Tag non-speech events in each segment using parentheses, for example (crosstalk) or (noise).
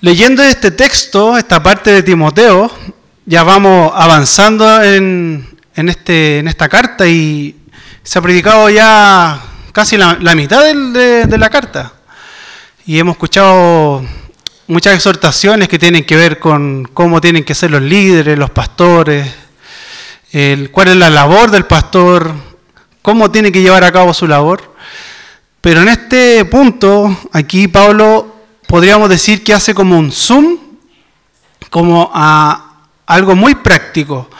leyendo este texto, esta parte de Timoteo, ya vamos avanzando en, en este, en esta carta y se ha predicado ya casi la, mitad de la carta. Y hemos escuchado muchas exhortaciones que tienen que ver con cómo tienen que ser los líderes, los pastores, el- cuál es la labor del pastor, cómo tiene que llevar a cabo su labor. Pero en este punto, aquí Pablo podríamos decir que hace como un zoom, como a algo muy práctico.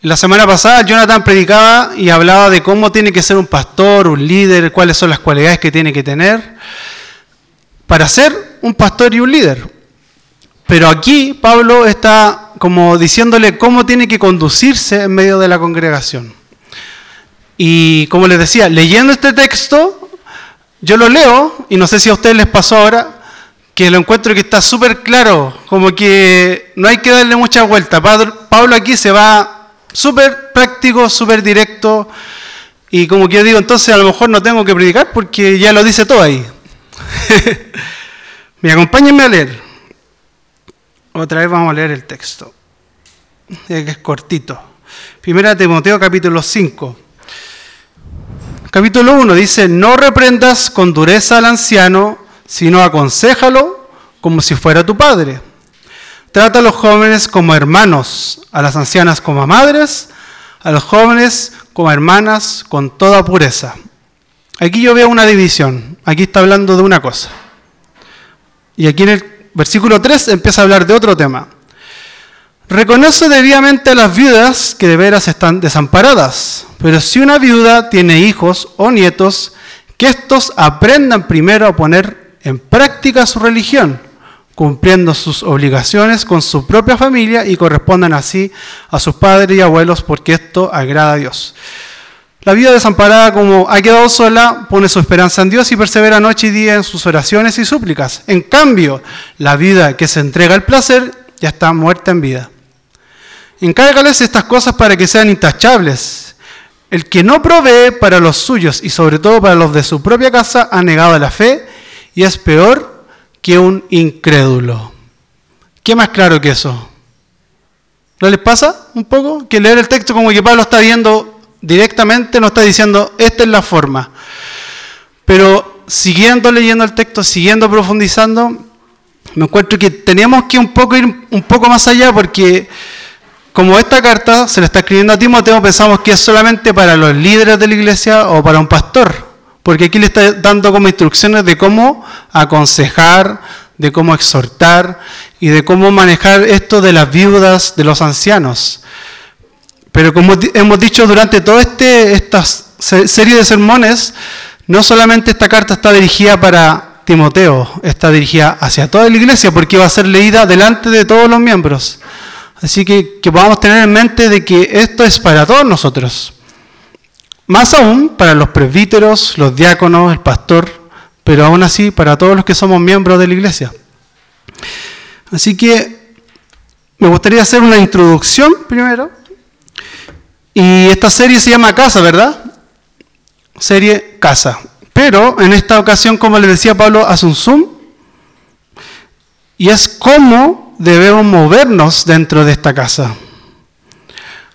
La semana pasada Jonathan predicaba y hablaba de cómo tiene que ser un pastor, un líder, cuáles son las cualidades que tiene que tener para ser un pastor y un líder. Pero aquí Pablo está como diciéndole cómo tiene que conducirse en medio de la congregación. Y como les decía, leyendo este texto, yo lo leo y no sé si a ustedes les pasó ahora que lo encuentro que está súper claro, como que no hay que darle mucha vuelta. Pablo aquí se va súper práctico, súper directo y como que yo digo, entonces a lo mejor no tengo que predicar porque ya lo dice todo ahí. (laughs) Me acompáñenme a leer. Otra vez vamos a leer el texto, que es cortito. Primera Timoteo capítulo 5. Capítulo 1 dice, no reprendas con dureza al anciano, sino aconsejalo como si fuera tu padre. Trata a los jóvenes como hermanos, a las ancianas como madres, a los jóvenes como hermanas con toda pureza. Aquí yo veo una división, aquí está hablando de una cosa. Y aquí en el versículo 3 empieza a hablar de otro tema. Reconoce debidamente a las viudas que de veras están desamparadas, pero si una viuda tiene hijos o nietos, que estos aprendan primero a poner en práctica su religión, cumpliendo sus obligaciones con su propia familia y correspondan así a sus padres y abuelos, porque esto agrada a Dios. La viuda desamparada, como ha quedado sola, pone su esperanza en Dios y persevera noche y día en sus oraciones y súplicas. En cambio, la viuda que se entrega al placer ya está muerta en vida. Encárgales estas cosas para que sean intachables. El que no provee para los suyos y sobre todo para los de su propia casa ha negado la fe y es peor que un incrédulo. ¿Qué más claro que eso? ¿No les pasa un poco? Que leer el texto como que Pablo está viendo directamente, no está diciendo, esta es la forma. Pero siguiendo leyendo el texto, siguiendo profundizando, me encuentro que tenemos que un poco ir un poco más allá porque como esta carta se le está escribiendo a Timoteo, pensamos que es solamente para los líderes de la iglesia o para un pastor, porque aquí le está dando como instrucciones de cómo aconsejar, de cómo exhortar y de cómo manejar esto de las viudas, de los ancianos. Pero como hemos dicho durante toda este, esta se- serie de sermones, no solamente esta carta está dirigida para Timoteo, está dirigida hacia toda la iglesia porque va a ser leída delante de todos los miembros. Así que que podamos tener en mente de que esto es para todos nosotros. Más aún para los presbíteros, los diáconos, el pastor, pero aún así para todos los que somos miembros de la iglesia. Así que me gustaría hacer una introducción primero. Y esta serie se llama Casa, ¿verdad? Serie Casa. Pero en esta ocasión, como les decía Pablo, hace un zoom. Y es cómo debemos movernos dentro de esta casa.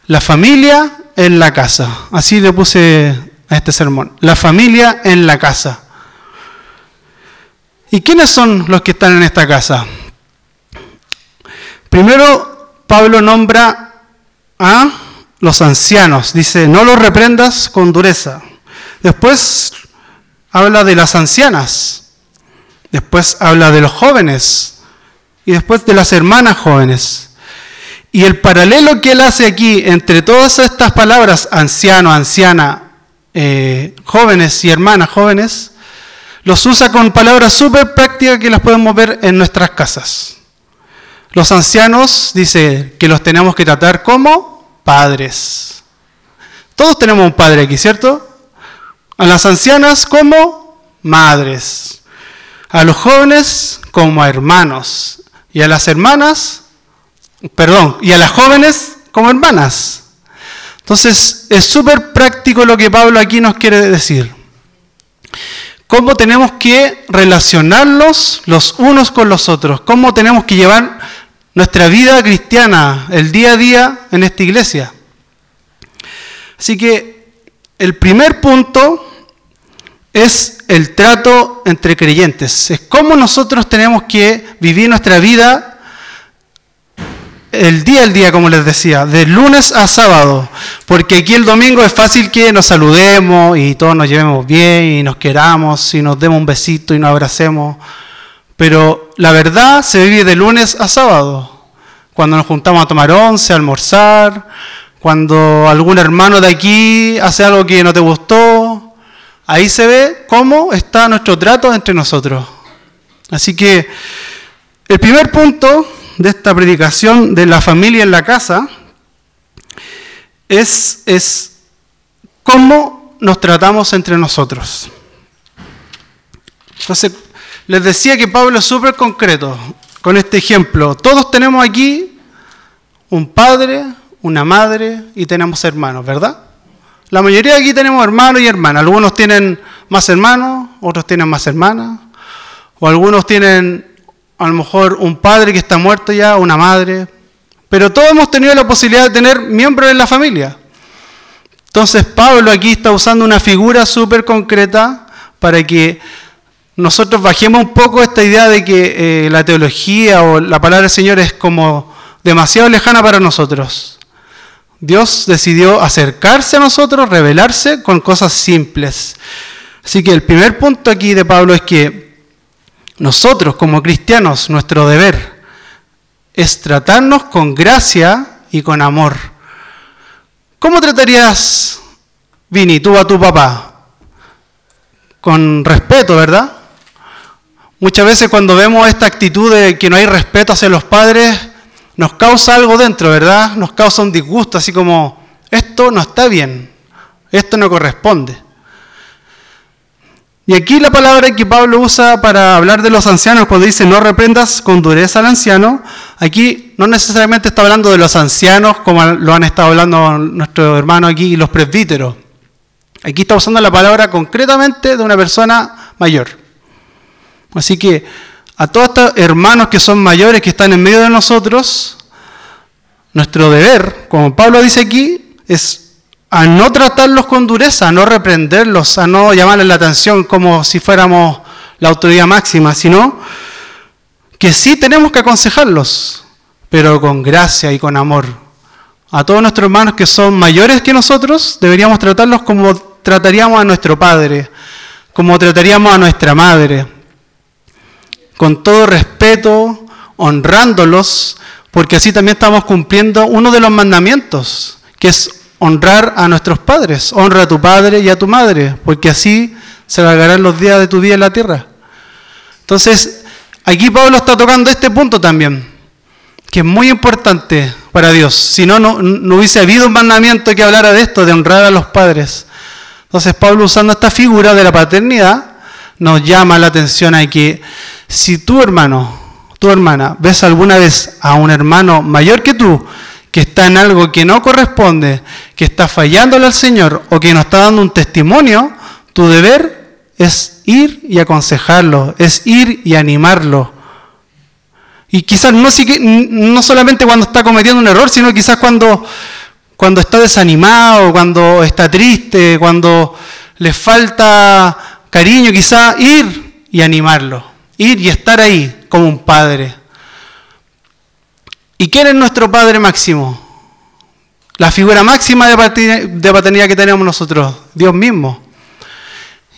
La familia en la casa. Así le puse a este sermón. La familia en la casa. ¿Y quiénes son los que están en esta casa? Primero, Pablo nombra a los ancianos. Dice, no los reprendas con dureza. Después habla de las ancianas. Después habla de los jóvenes. Y después de las hermanas jóvenes. Y el paralelo que él hace aquí entre todas estas palabras, anciano, anciana, eh, jóvenes y hermanas jóvenes, los usa con palabras súper prácticas que las podemos ver en nuestras casas. Los ancianos dice que los tenemos que tratar como padres. Todos tenemos un padre aquí, ¿cierto? A las ancianas como madres. A los jóvenes como hermanos. Y a las hermanas perdón, y a las jóvenes como hermanas. Entonces, es súper práctico lo que Pablo aquí nos quiere decir. Cómo tenemos que relacionarnos los unos con los otros, cómo tenemos que llevar nuestra vida cristiana, el día a día en esta iglesia. Así que el primer punto es el trato entre creyentes, es cómo nosotros tenemos que vivir nuestra vida el día al día, como les decía, de lunes a sábado, porque aquí el domingo es fácil que nos saludemos y todos nos llevemos bien y nos queramos y nos demos un besito y nos abracemos, pero la verdad se vive de lunes a sábado, cuando nos juntamos a tomar once, a almorzar, cuando algún hermano de aquí hace algo que no te gustó, ahí se ve cómo está nuestro trato entre nosotros. Así que el primer punto de esta predicación de la familia en la casa es, es cómo nos tratamos entre nosotros. Entonces, les decía que Pablo es súper concreto con este ejemplo. Todos tenemos aquí un padre, una madre y tenemos hermanos, ¿verdad? La mayoría de aquí tenemos hermanos y hermanas. Algunos tienen más hermanos, otros tienen más hermanas, o algunos tienen a lo mejor un padre que está muerto ya, una madre, pero todos hemos tenido la posibilidad de tener miembros en la familia. Entonces Pablo aquí está usando una figura súper concreta para que nosotros bajemos un poco esta idea de que eh, la teología o la palabra del Señor es como demasiado lejana para nosotros. Dios decidió acercarse a nosotros, revelarse con cosas simples. Así que el primer punto aquí de Pablo es que nosotros como cristianos, nuestro deber es tratarnos con gracia y con amor. ¿Cómo tratarías, Vini, tú a tu papá? Con respeto, ¿verdad? Muchas veces cuando vemos esta actitud de que no hay respeto hacia los padres, nos causa algo dentro, ¿verdad? Nos causa un disgusto, así como, esto no está bien, esto no corresponde. Y aquí la palabra que Pablo usa para hablar de los ancianos, cuando dice no reprendas con dureza al anciano, aquí no necesariamente está hablando de los ancianos como lo han estado hablando nuestros hermanos aquí los presbíteros. Aquí está usando la palabra concretamente de una persona mayor. Así que a todos estos hermanos que son mayores, que están en medio de nosotros, nuestro deber, como Pablo dice aquí, es a no tratarlos con dureza, a no reprenderlos, a no llamarles la atención como si fuéramos la autoridad máxima, sino que sí tenemos que aconsejarlos, pero con gracia y con amor. A todos nuestros hermanos que son mayores que nosotros, deberíamos tratarlos como trataríamos a nuestro padre, como trataríamos a nuestra madre, con todo respeto, honrándolos, porque así también estamos cumpliendo uno de los mandamientos, que es honrar a nuestros padres. Honra a tu padre y a tu madre, porque así se alargarán los días de tu vida en la tierra. Entonces, aquí Pablo está tocando este punto también, que es muy importante para Dios. Si no, no, hubiese habido un mandamiento que hablara de esto, de honrar a los padres. Entonces, Pablo usando esta figura de la paternidad, nos llama la atención a que si tu hermano, tu hermana, ves alguna vez a un hermano mayor que tú, que está en algo que no corresponde, que está fallándole al Señor o que nos está dando un testimonio, tu deber es ir y aconsejarlo, es ir y animarlo. Y quizás no, no solamente cuando está cometiendo un error, sino quizás cuando, cuando está desanimado, cuando está triste, cuando le falta cariño, quizás ir y animarlo, ir y estar ahí como un padre. ¿Y quién es nuestro Padre máximo? La figura máxima de paternidad que tenemos nosotros, Dios mismo.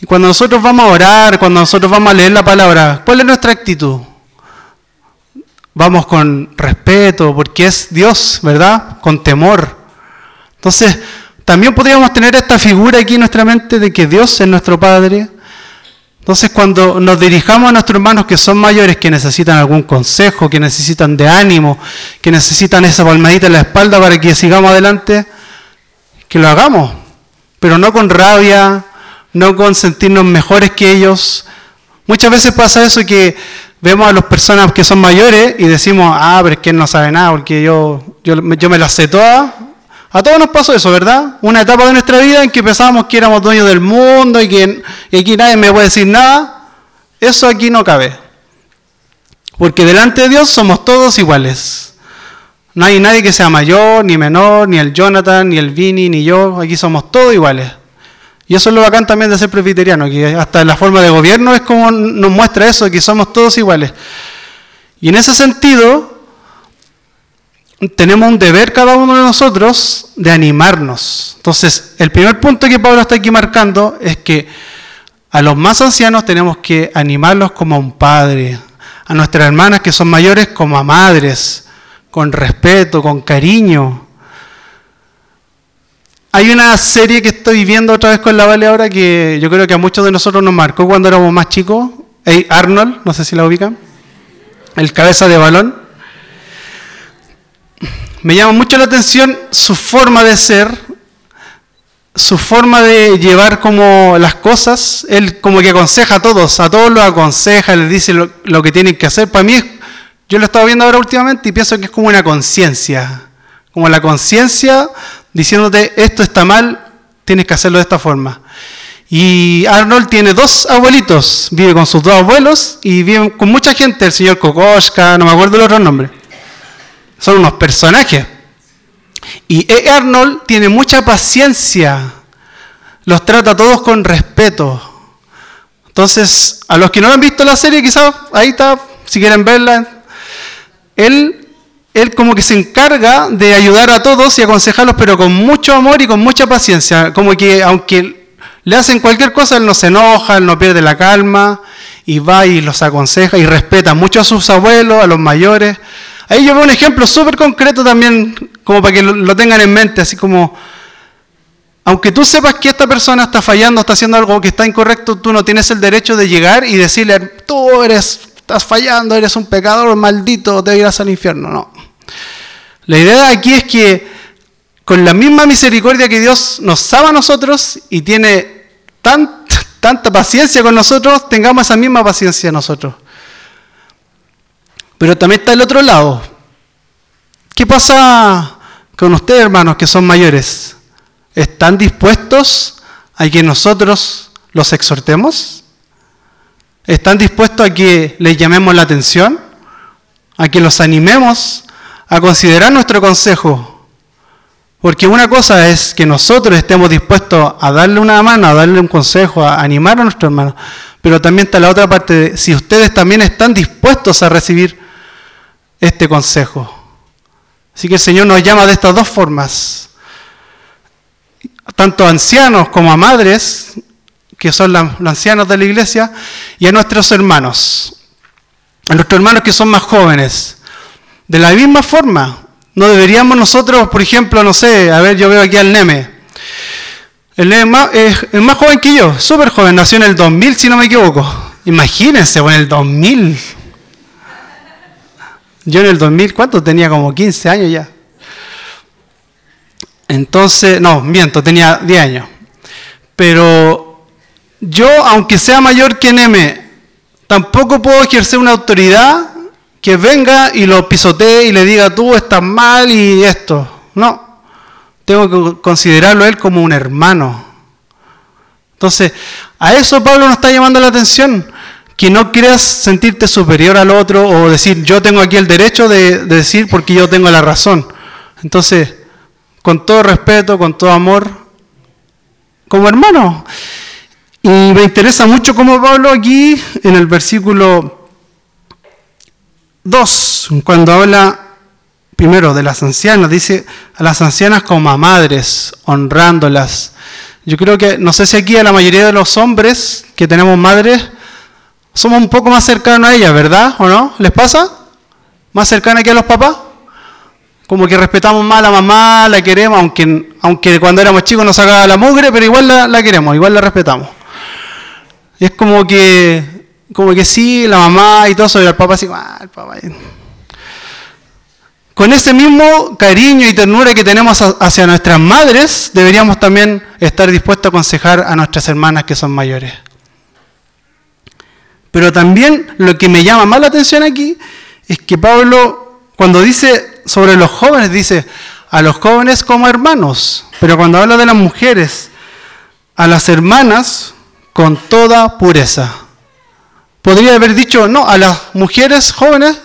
Y cuando nosotros vamos a orar, cuando nosotros vamos a leer la palabra, ¿cuál es nuestra actitud? Vamos con respeto, porque es Dios, ¿verdad? Con temor. Entonces, también podríamos tener esta figura aquí en nuestra mente de que Dios es nuestro Padre, entonces, cuando nos dirijamos a nuestros hermanos que son mayores, que necesitan algún consejo, que necesitan de ánimo, que necesitan esa palmadita en la espalda para que sigamos adelante, que lo hagamos, pero no con rabia, no con sentirnos mejores que ellos. Muchas veces pasa eso que vemos a las personas que son mayores y decimos, ah, pero es que él no sabe nada, porque yo, yo, yo me las sé todas, a todos nos pasó eso, ¿verdad? Una etapa de nuestra vida en que pensábamos que éramos dueños del mundo y que aquí nadie me puede decir nada. Eso aquí no cabe. Porque delante de Dios somos todos iguales. No hay nadie que sea mayor, ni menor, ni el Jonathan, ni el Vini, ni yo. Aquí somos todos iguales. Y eso es lo bacán también de ser presbiteriano, que hasta la forma de gobierno es como nos muestra eso, que somos todos iguales. Y en ese sentido, tenemos un deber cada uno de nosotros de animarnos. Entonces, el primer punto que Pablo está aquí marcando es que a los más ancianos tenemos que animarlos como a un padre, a nuestras hermanas que son mayores como a madres, con respeto, con cariño. Hay una serie que estoy viendo otra vez con la Vale ahora que yo creo que a muchos de nosotros nos marcó cuando éramos más chicos. Hey, Arnold, no sé si la ubican. El cabeza de balón me llama mucho la atención su forma de ser, su forma de llevar como las cosas. Él como que aconseja a todos, a todos los aconseja, les dice lo, que tienen que hacer. Para mí, yo lo estaba viendo ahora últimamente y pienso que es como una conciencia, como la conciencia diciéndote esto está mal, tienes que hacerlo de esta forma. Y Arnold tiene dos abuelitos, vive con sus dos abuelos y vive con mucha gente, el señor Kokoschka, no me acuerdo el otro nombre son unos personajes. Y E. Arnold tiene mucha paciencia, los trata a todos con respeto. Entonces, a los que no han visto la serie, quizás ahí está, si quieren verla, él, él como que se encarga de ayudar a todos y aconsejarlos, pero con mucho amor y con mucha paciencia. Como que aunque le hacen cualquier cosa, él no se enoja, él no pierde la calma y va y los aconseja y respeta mucho a sus abuelos, a los mayores. Ahí yo veo un ejemplo súper concreto también, como para que lo, tengan en mente, así como, aunque tú sepas que esta persona está fallando, está haciendo algo que está incorrecto, tú no tienes el derecho de llegar y decirle, tú eres, estás fallando, eres un pecador maldito, te irás al infierno. No. La idea aquí es que con la misma misericordia que Dios nos ama a nosotros y tiene tanta paciencia con nosotros, tengamos esa misma paciencia nosotros. Pero también está el otro lado. ¿Qué pasa con ustedes, hermanos, que son mayores? ¿Están dispuestos a que nosotros los exhortemos? ¿Están dispuestos a que les llamemos la atención? ¿A que los animemos a considerar nuestro consejo? Porque una cosa es que nosotros estemos dispuestos a darle una mano, a darle un consejo, a animar a nuestros hermanos. Pero también está la otra parte de si ustedes también están dispuestos a recibir este consejo. Así que el Señor nos llama de estas dos formas, tanto a ancianos como a madres, que son los ancianos de la iglesia, y a nuestros hermanos, a nuestros hermanos que son más jóvenes. De la misma forma, no deberíamos nosotros, por ejemplo, no sé, a ver, yo veo aquí al Neme. El Neme es el más joven que yo, súper joven, nació en el 2000, si no me equivoco. Imagínense, en el 2000. Yo en el 2000, ¿cuánto? Tenía como 15 años ya. Entonces, no, miento, tenía 10 años. Pero yo, aunque sea mayor que Neme, tampoco puedo ejercer una autoridad que venga y lo pisotee y le diga tú estás mal y esto. No, tengo que considerarlo él como un hermano. Entonces, a eso Pablo nos está llamando la atención que no quieras sentirte superior al otro o decir yo tengo aquí el derecho de, de decir porque yo tengo la razón. Entonces, con todo respeto, con todo amor, como hermano. Y me interesa mucho cómo Pablo aquí en el versículo 2, cuando habla primero de las ancianas, dice a las ancianas como a madres, honrándolas. Yo creo que, no sé si aquí a la mayoría de los hombres que tenemos madres, somos un poco más cercanos a ellas, ¿verdad? ¿O no? ¿Les pasa? ¿Más cercanos que a los papás? Como que respetamos más a la mamá, la queremos, aunque, aunque cuando éramos chicos nos sacaba la mugre, pero igual la, la queremos, igual la respetamos. Y es como que, como que sí, la mamá y todo eso, y el papá así, ah, el papá. Con ese mismo cariño y ternura que tenemos hacia nuestras madres, deberíamos también estar dispuestos a aconsejar a nuestras hermanas que son mayores. Pero también lo que me llama más la atención aquí es que Pablo, cuando dice sobre los jóvenes, dice a los jóvenes como hermanos, pero cuando habla de las mujeres, a las hermanas con toda pureza. Podría haber dicho, no, a las mujeres jóvenes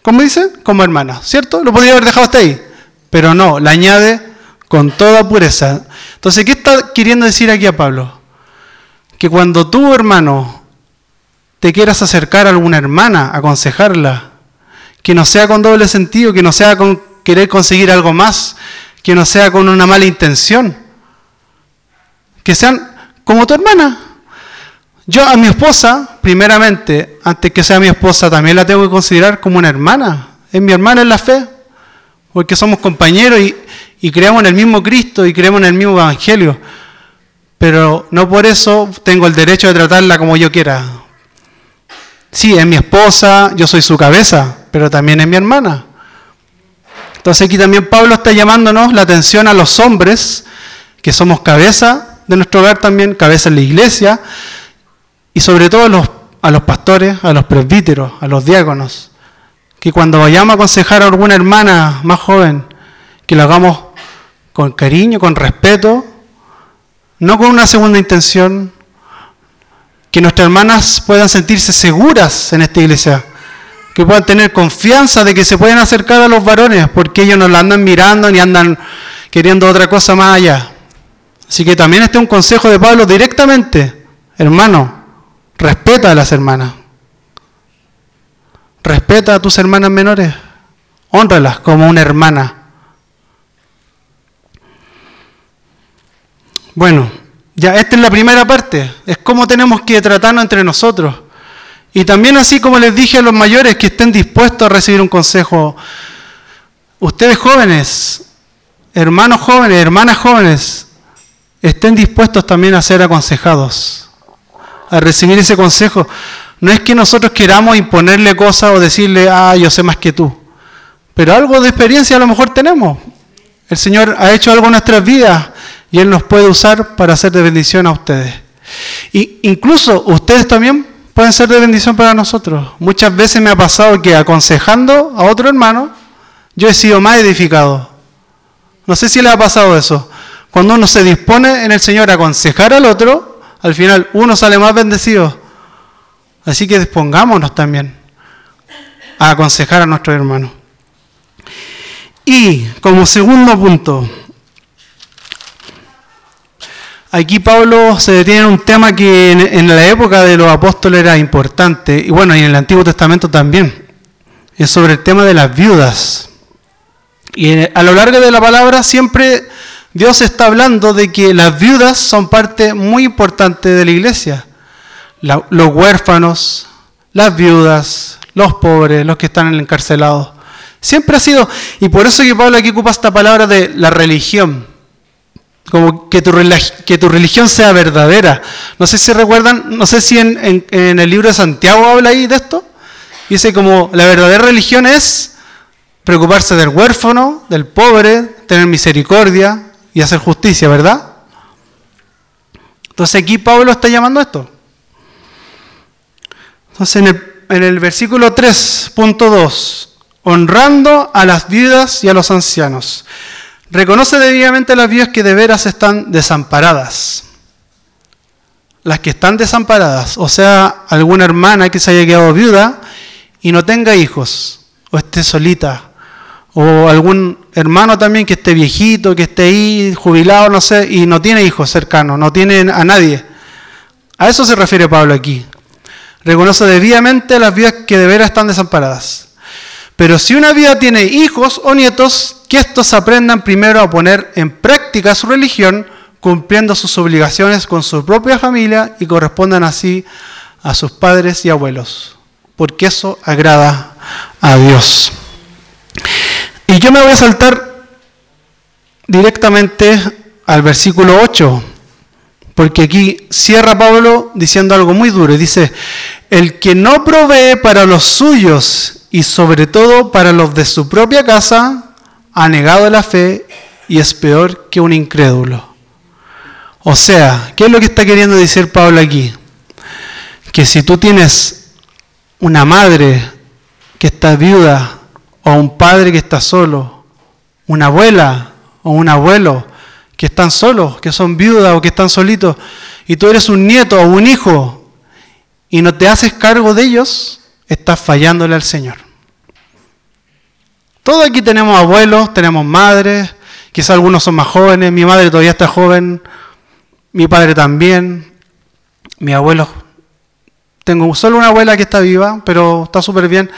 ¿Cómo dice? Como hermana, ¿cierto? Lo podría haber dejado hasta ahí. Pero no, la añade con toda pureza. Entonces, ¿qué está queriendo decir aquí a Pablo? Que cuando tú, hermano, te quieras acercar a alguna hermana, aconsejarla, que no sea con doble sentido, que no sea con querer conseguir algo más, que no sea con una mala intención, que sean como tu hermana, yo a mi esposa, primeramente, antes que sea mi esposa, también la tengo que considerar como una hermana. Es mi hermana en la fe, porque somos compañeros y, creemos en el mismo Cristo y creemos en el mismo Evangelio. Pero no por eso tengo el derecho de tratarla como yo quiera. Sí, es mi esposa, yo soy su cabeza, pero también es mi hermana. Entonces aquí también Pablo está llamándonos la atención a los hombres, que somos cabeza de nuestro hogar también, cabeza en la iglesia, y sobre todo a los, a los pastores, a los presbíteros, a los diáconos, que cuando vayamos a aconsejar a alguna hermana más joven, que lo hagamos con cariño, con respeto, no con una segunda intención, que nuestras hermanas puedan sentirse seguras en esta iglesia, que puedan tener confianza de que se pueden acercar a los varones, porque ellos no la andan mirando ni andan queriendo otra cosa más allá. Así que también este es un consejo de Pablo directamente, hermano, Respeta a las hermanas. Respeta a tus hermanas menores. Honralas como una hermana. Bueno, ya esta es la primera parte. Es cómo tenemos que tratarnos entre nosotros. Y también así como les dije a los mayores que estén dispuestos a recibir un consejo. Ustedes jóvenes, hermanos jóvenes, hermanas jóvenes, estén dispuestos también a ser aconsejados a recibir ese consejo. No es que nosotros queramos imponerle cosas o decirle, ah, yo sé más que tú. Pero algo de experiencia a lo mejor tenemos. El Señor ha hecho algo en nuestras vidas y Él nos puede usar para hacer de bendición a ustedes. Y incluso ustedes también pueden ser de bendición para nosotros. Muchas veces me ha pasado que aconsejando a otro hermano, yo he sido más edificado. No sé si le ha pasado eso. Cuando uno se dispone en el Señor a aconsejar al otro, al final uno sale más bendecido. Así que dispongámonos también a aconsejar a nuestros hermanos. Y como segundo punto, aquí Pablo se detiene en un tema que en, la época de los apóstoles era importante, y bueno, y en el Antiguo Testamento también. Es sobre el tema de las viudas. Y a lo largo de la palabra siempre Dios está hablando de que las viudas son parte muy importante de la iglesia. los huérfanos, las viudas, los pobres, los que están encarcelados. Siempre ha sido, y por eso que Pablo aquí ocupa esta palabra de la religión, como que tu, que tu religión sea verdadera. No sé si recuerdan, no sé si en, el libro de Santiago habla ahí de esto. Dice como la verdadera religión es preocuparse del huérfano, del pobre, tener misericordia, y hacer justicia, ¿verdad? Entonces aquí Pablo está llamando esto. Entonces en el, en el versículo 3.2, honrando a las viudas y a los ancianos. Reconoce debidamente las viudas que de veras están desamparadas. las que están desamparadas, o sea, alguna hermana que se haya quedado viuda y no tenga hijos, o esté solita, o algún hermano también que esté viejito, que esté ahí jubilado, no sé, y no tiene hijos cercanos, no tiene a nadie. A eso se refiere Pablo aquí. Reconoce debidamente las vidas que de veras están desamparadas. Pero si una vida tiene hijos o nietos, que estos aprendan primero a poner en práctica su religión, cumpliendo sus obligaciones con su propia familia y correspondan así a sus padres y abuelos, porque eso agrada a Dios. Y yo me voy a saltar directamente al versículo 8, porque aquí cierra Pablo diciendo algo muy duro. Dice, el que no provee para los suyos y sobre todo para los de su propia casa, ha negado la fe y es peor que un incrédulo. O sea, ¿qué es lo que está queriendo decir Pablo aquí? Que si tú tienes una madre que está viuda o un padre que está solo, una abuela o un abuelo que están solos, que son viudas o que están solitos, y tú eres un nieto o un hijo y no te haces cargo de ellos, estás fallándole al Señor. Todos aquí tenemos abuelos, tenemos madres, quizás algunos son más jóvenes, mi madre todavía está joven, mi padre también, mi abuelo. Tengo solo una abuela que está viva, pero está súper bien.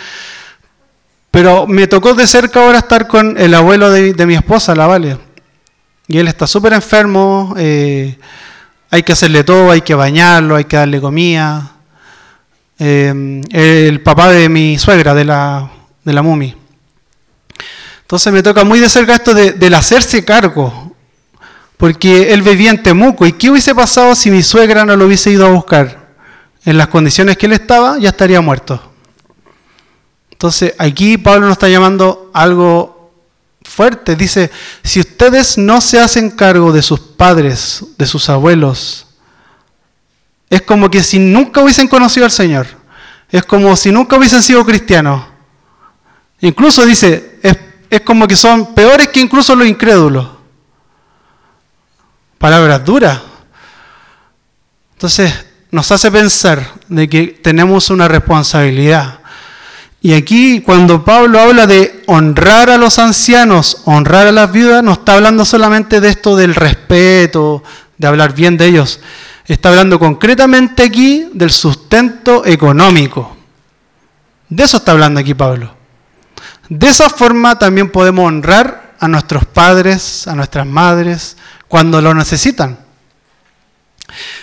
Pero me tocó de cerca ahora estar con el abuelo de, mi esposa, la Vale. Y él está súper enfermo, eh, hay que hacerle todo, hay que bañarlo, hay que darle comida. Eh, el papá de mi suegra, de la, de la mumi. Entonces me toca muy de cerca esto de, del hacerse cargo porque él vivía en Temuco. ¿Y qué hubiese pasado si mi suegra no lo hubiese ido a buscar? En las condiciones que él estaba, ya estaría muerto. Entonces, aquí Pablo nos está llamando algo fuerte. Dice, si ustedes no se hacen cargo de sus padres, de sus abuelos, es como que si nunca hubiesen conocido al Señor. Es como si nunca hubiesen sido cristianos. Incluso dice, es, es como que son peores que incluso los incrédulos palabras duras. Entonces nos hace pensar de que tenemos una responsabilidad. Y aquí cuando Pablo habla de honrar a los ancianos, honrar a las viudas, no está hablando solamente de esto del respeto, de hablar bien de ellos. Está hablando concretamente aquí del sustento económico. De eso está hablando aquí Pablo. De esa forma también podemos honrar a nuestros padres, a nuestras madres, cuando lo necesitan.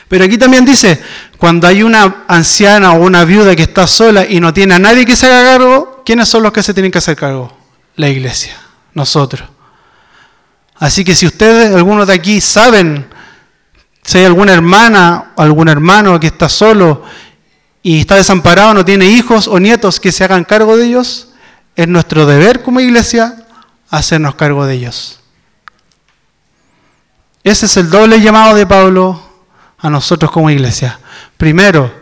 Pero aquí también dice, cuando hay una anciana o una viuda que está sola y no tiene a nadie que se haga cargo, ¿quiénes son los que se tienen que hacer cargo? La iglesia, nosotros. Así que si ustedes, algunos de aquí, saben si hay alguna hermana o algún hermano que está solo y está desamparado, no tiene hijos o nietos que se hagan cargo de ellos, es nuestro deber como iglesia hacernos cargo de ellos. Ese es el doble llamado de Pablo a nosotros como iglesia. Primero,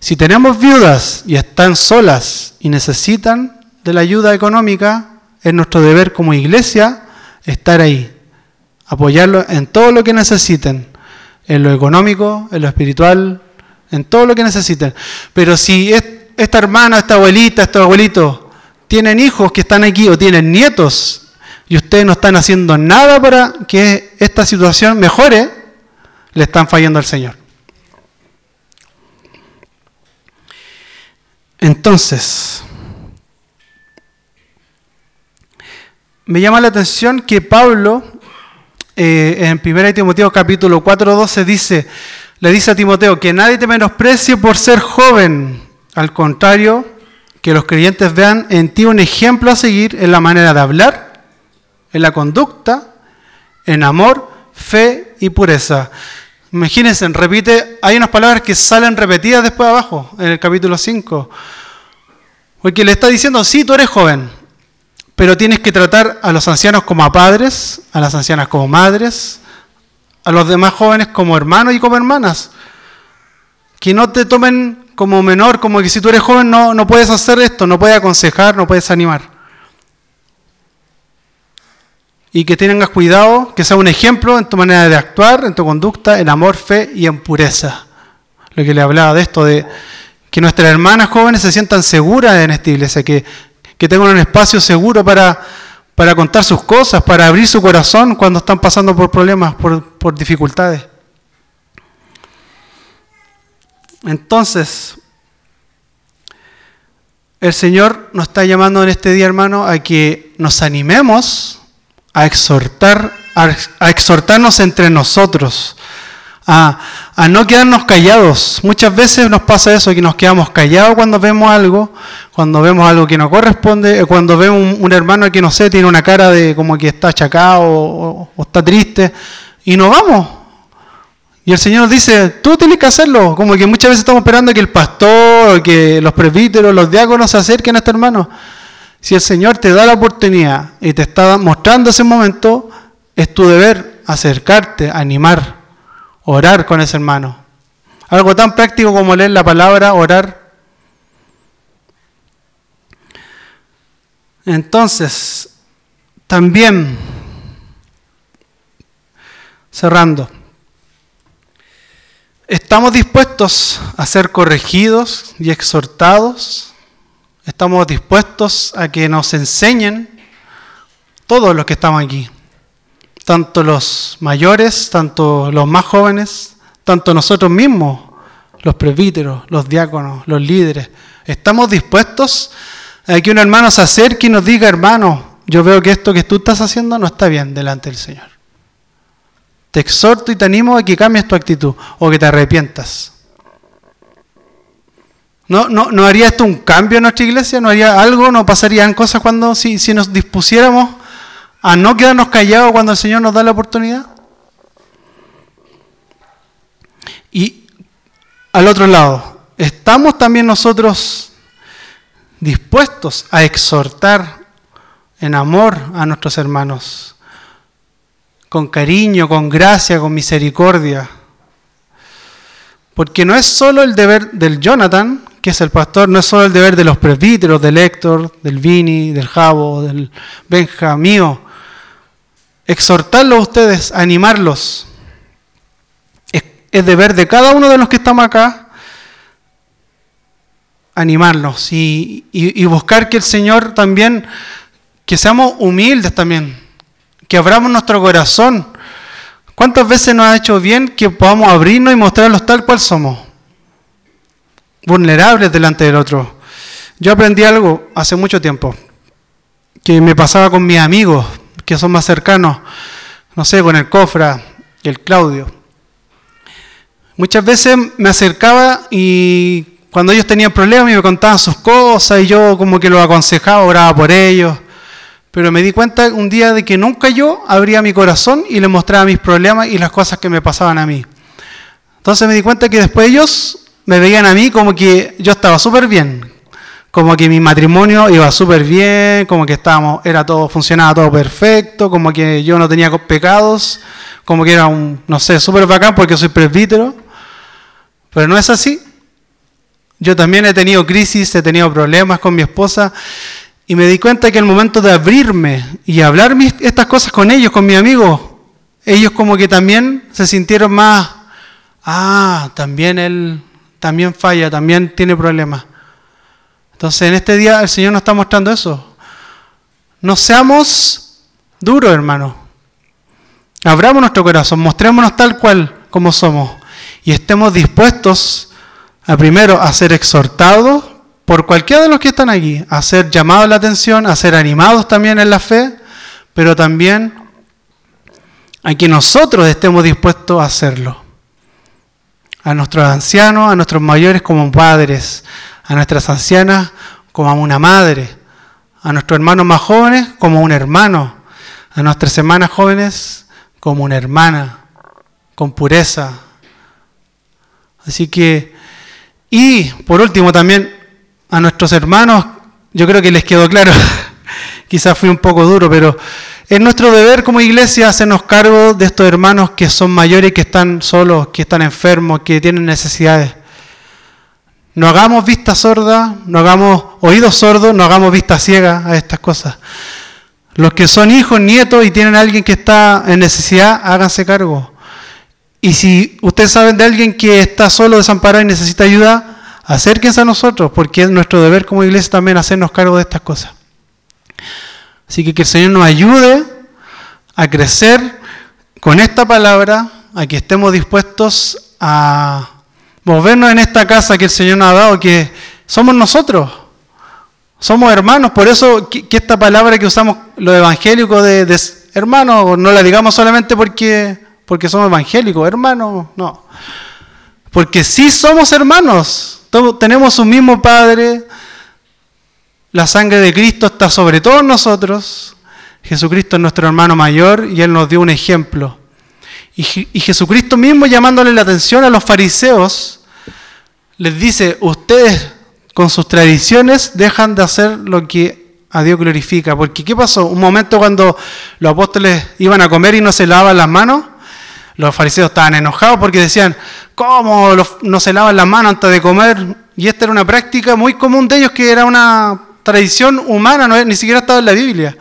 si tenemos viudas y están solas y necesitan de la ayuda económica, es nuestro deber como iglesia estar ahí, apoyarlo en todo lo que necesiten, en lo económico, en lo espiritual, en todo lo que necesiten. Pero si esta hermana, esta abuelita, este abuelito tienen hijos que están aquí o tienen nietos y ustedes no están haciendo nada para que esta situación mejore, le están fallando al Señor. Entonces, me llama la atención que Pablo, eh, en 1 Timoteo capítulo 4.12, dice, le dice a Timoteo que nadie te menosprecie por ser joven. Al contrario, que los creyentes vean en ti un ejemplo a seguir en la manera de hablar, en la conducta, en amor, fe y pureza. Imagínense, repite, hay unas palabras que salen repetidas después abajo, en el capítulo 5. Porque le está diciendo, sí, tú eres joven, pero tienes que tratar a los ancianos como a padres, a las ancianas como madres, a los demás jóvenes como hermanos y como hermanas. Que no te tomen como menor, como que si tú eres joven no, no puedes hacer esto, no puedes aconsejar, no puedes animar y que tengas cuidado, que sea un ejemplo en tu manera de actuar, en tu conducta, en amor, fe y en pureza. lo que le hablaba de esto, de que nuestras hermanas jóvenes se sientan seguras en esta iglesia, que, que tengan un espacio seguro para, para contar sus cosas, para abrir su corazón cuando están pasando por problemas, por, por dificultades. Entonces, el Señor nos está llamando en este día, hermano, a que nos animemos a exhortar, a, exhortarnos entre nosotros, a, no quedarnos callados. Muchas veces nos pasa eso, que nos quedamos callados cuando vemos algo, cuando vemos algo que no corresponde, eh, cuando vemos un, hermano que no sé, tiene una cara de como que está achacado o, está triste, y no vamos. Y el Señor dice, tú tienes que hacerlo. Como que muchas veces estamos esperando que el pastor, que los presbíteros, los diáconos se acerquen a este hermano. Si el Señor te da la oportunidad y te está mostrando ese momento, es tu deber acercarte, animar, orar con ese hermano. Algo tan práctico como leer la palabra, orar. Entonces, también, cerrando, ¿estamos dispuestos a ser corregidos y exhortados? Estamos dispuestos a que nos enseñen todos los que estamos aquí, tanto los mayores, tanto los más jóvenes, tanto nosotros mismos, los presbíteros, los diáconos, los líderes. Estamos dispuestos a que un hermano se acerque y nos diga, hermano, yo veo que esto que tú estás haciendo no está bien delante del Señor. Te exhorto y te animo a que cambies tu actitud o que te arrepientas. ¿No, no, ¿No haría esto un cambio en nuestra iglesia? ¿No haría algo? ¿No pasarían cosas cuando si, si nos dispusiéramos a no quedarnos callados cuando el Señor nos da la oportunidad? Y al otro lado, ¿estamos también nosotros dispuestos a exhortar en amor a nuestros hermanos? Con cariño, con gracia, con misericordia. Porque no es solo el deber del Jonathan, que es el pastor, no es solo el deber de los presbíteros, del Héctor, del Vini, del Jabo, del Benja, mío. Exhortarlos a ustedes, animarlos. Es, deber de cada uno de los que estamos acá animarlos y, y, y buscar que el Señor también, que seamos humildes también, que abramos nuestro corazón. ¿Cuántas veces nos ha hecho bien que podamos abrirnos y mostrarlos tal cual somos? vulnerables delante del otro. Yo aprendí algo hace mucho tiempo que me pasaba con mis amigos que son más cercanos, no sé, con el Cofra el Claudio. Muchas veces me acercaba y cuando ellos tenían problemas y me contaban sus cosas y yo como que los aconsejaba, oraba por ellos. Pero me di cuenta un día de que nunca yo abría mi corazón y les mostraba mis problemas y las cosas que me pasaban a mí. Entonces me di cuenta que después ellos me veían a mí como que yo estaba súper bien, como que mi matrimonio iba súper bien, como que estábamos, era todo, funcionaba todo perfecto, como que yo no tenía pecados, como que era un, no sé, súper bacán porque soy presbítero, pero no es así. Yo también he tenido crisis, he tenido problemas con mi esposa y me di cuenta que el momento de abrirme y hablar mis, estas cosas con ellos, con mis amigos, ellos como que también se sintieron más, ah, también él también falla, también tiene problemas. Entonces en este día el Señor nos está mostrando eso. No seamos duros, hermano. Abramos nuestro corazón, mostrémonos tal cual como somos y estemos dispuestos a primero a ser exhortados por cualquiera de los que están aquí, a ser llamados la atención, a ser animados también en la fe, pero también a que nosotros estemos dispuestos a hacerlo a nuestros ancianos, a nuestros mayores como padres, a nuestras ancianas como una madre, a nuestros hermanos más jóvenes como un hermano, a nuestras hermanas jóvenes como una hermana, con pureza. Así que, y por último también a nuestros hermanos, yo creo que les quedó claro, (laughs) quizás fui un poco duro, pero es nuestro deber como iglesia hacernos cargo de estos hermanos que son mayores, que están solos, que están enfermos, que tienen necesidades. No hagamos vista sorda, no hagamos oídos sordos, no hagamos vista ciega a estas cosas. Los que son hijos, nietos y tienen a alguien que está en necesidad, háganse cargo. Y si ustedes saben de alguien que está solo, desamparado y necesita ayuda, acérquense a nosotros, porque es nuestro deber como iglesia también hacernos cargo de estas cosas. Así que que el Señor nos ayude a crecer con esta palabra, a que estemos dispuestos a movernos en esta casa que el Señor nos ha dado, que somos nosotros. Somos hermanos, por eso que, esta palabra que usamos, lo evangélico de, de hermano, no la digamos solamente porque, porque somos evangélicos, hermanos, no. Porque sí somos hermanos, tenemos un mismo Padre, la sangre de Cristo está sobre todos nosotros, Jesucristo es nuestro hermano mayor y Él nos dio un ejemplo. Y, Jesucristo mismo llamándole la atención a los fariseos, les dice, ustedes con sus tradiciones dejan de hacer lo que a Dios glorifica. Porque ¿qué pasó? Un momento cuando los apóstoles iban a comer y no se lavaban las manos, los fariseos estaban enojados porque decían, ¿cómo no se lavan las manos antes de comer? Y esta era una práctica muy común de ellos que era una tradición humana, no, ni siquiera estaba en la Biblia.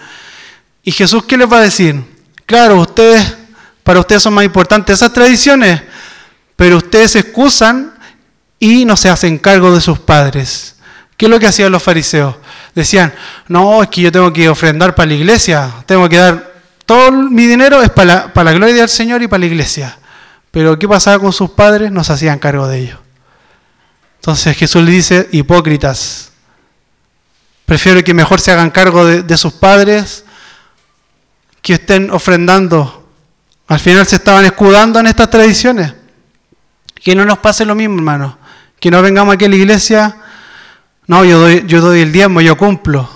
¿Y Jesús qué les va a decir? Claro, ustedes, para ustedes son más importantes esas tradiciones, pero ustedes se excusan y no se hacen cargo de sus padres. ¿Qué es lo que hacían los fariseos? Decían, no, es que yo tengo que ofrendar para la iglesia, tengo que dar todo mi dinero es para la, gloria del Señor y para la iglesia. Pero ¿qué pasaba con sus padres? No se hacían cargo de ellos. Entonces Jesús le dice, hipócritas, prefiero que mejor se hagan cargo de sus padres que estén ofrendando. Al final se estaban escudando en estas tradiciones. Que no nos pase lo mismo, hermano que no vengamos aquí a la iglesia, no, yo doy, yo doy el diezmo, yo cumplo.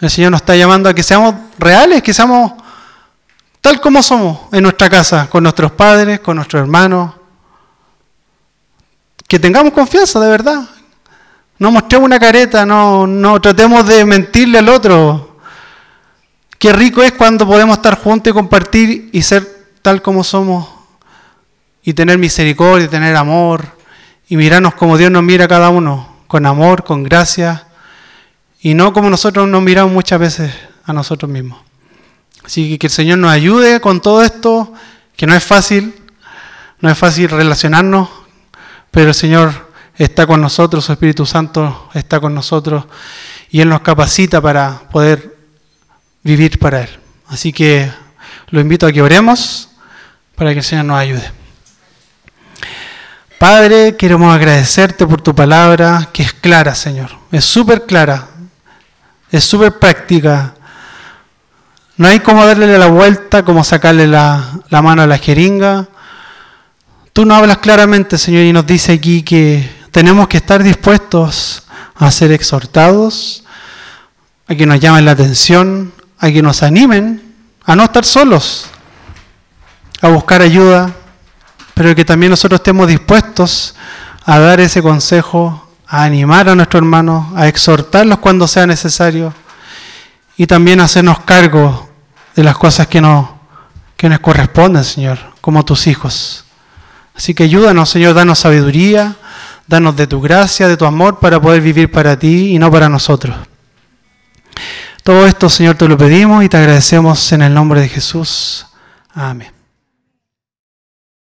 El Señor nos está llamando a que seamos reales, que seamos tal como somos en nuestra casa, con nuestros padres, con nuestros hermanos. Que tengamos confianza, de verdad. No mostremos una careta, no, no tratemos de mentirle al otro. Qué rico es cuando podemos estar juntos y compartir y ser tal como somos y tener misericordia, tener amor y mirarnos como Dios nos mira a cada uno, con amor, con gracia, y no como nosotros nos miramos muchas veces a nosotros mismos. Así que que el Señor nos ayude con todo esto, que no es fácil, no es fácil relacionarnos, pero el Señor está con nosotros, su Espíritu Santo está con nosotros y Él nos capacita para poder vivir para Él. Así que lo invito a que oremos para que el Señor nos ayude. Padre, queremos agradecerte por tu palabra, que es clara, Señor. Es súper clara, es súper práctica. No hay como darle la vuelta, como sacarle la, mano a la jeringa. Tú nos hablas claramente, Señor, y nos dice aquí que tenemos que estar dispuestos a ser exhortados, a que nos llamen la atención, a que nos animen a no estar solos, a buscar ayuda, pero que también nosotros estemos dispuestos a dar ese consejo, a animar a nuestros hermanos, a exhortarlos cuando sea necesario y también hacernos cargo de las cosas que nos, que nos corresponden, Señor, como tus hijos. Así que ayúdanos, Señor, danos sabiduría, danos de tu gracia, de tu amor para poder vivir para ti y no para nosotros. Todo esto, Señor, te lo pedimos y te agradecemos en el nombre de Jesús. Amén.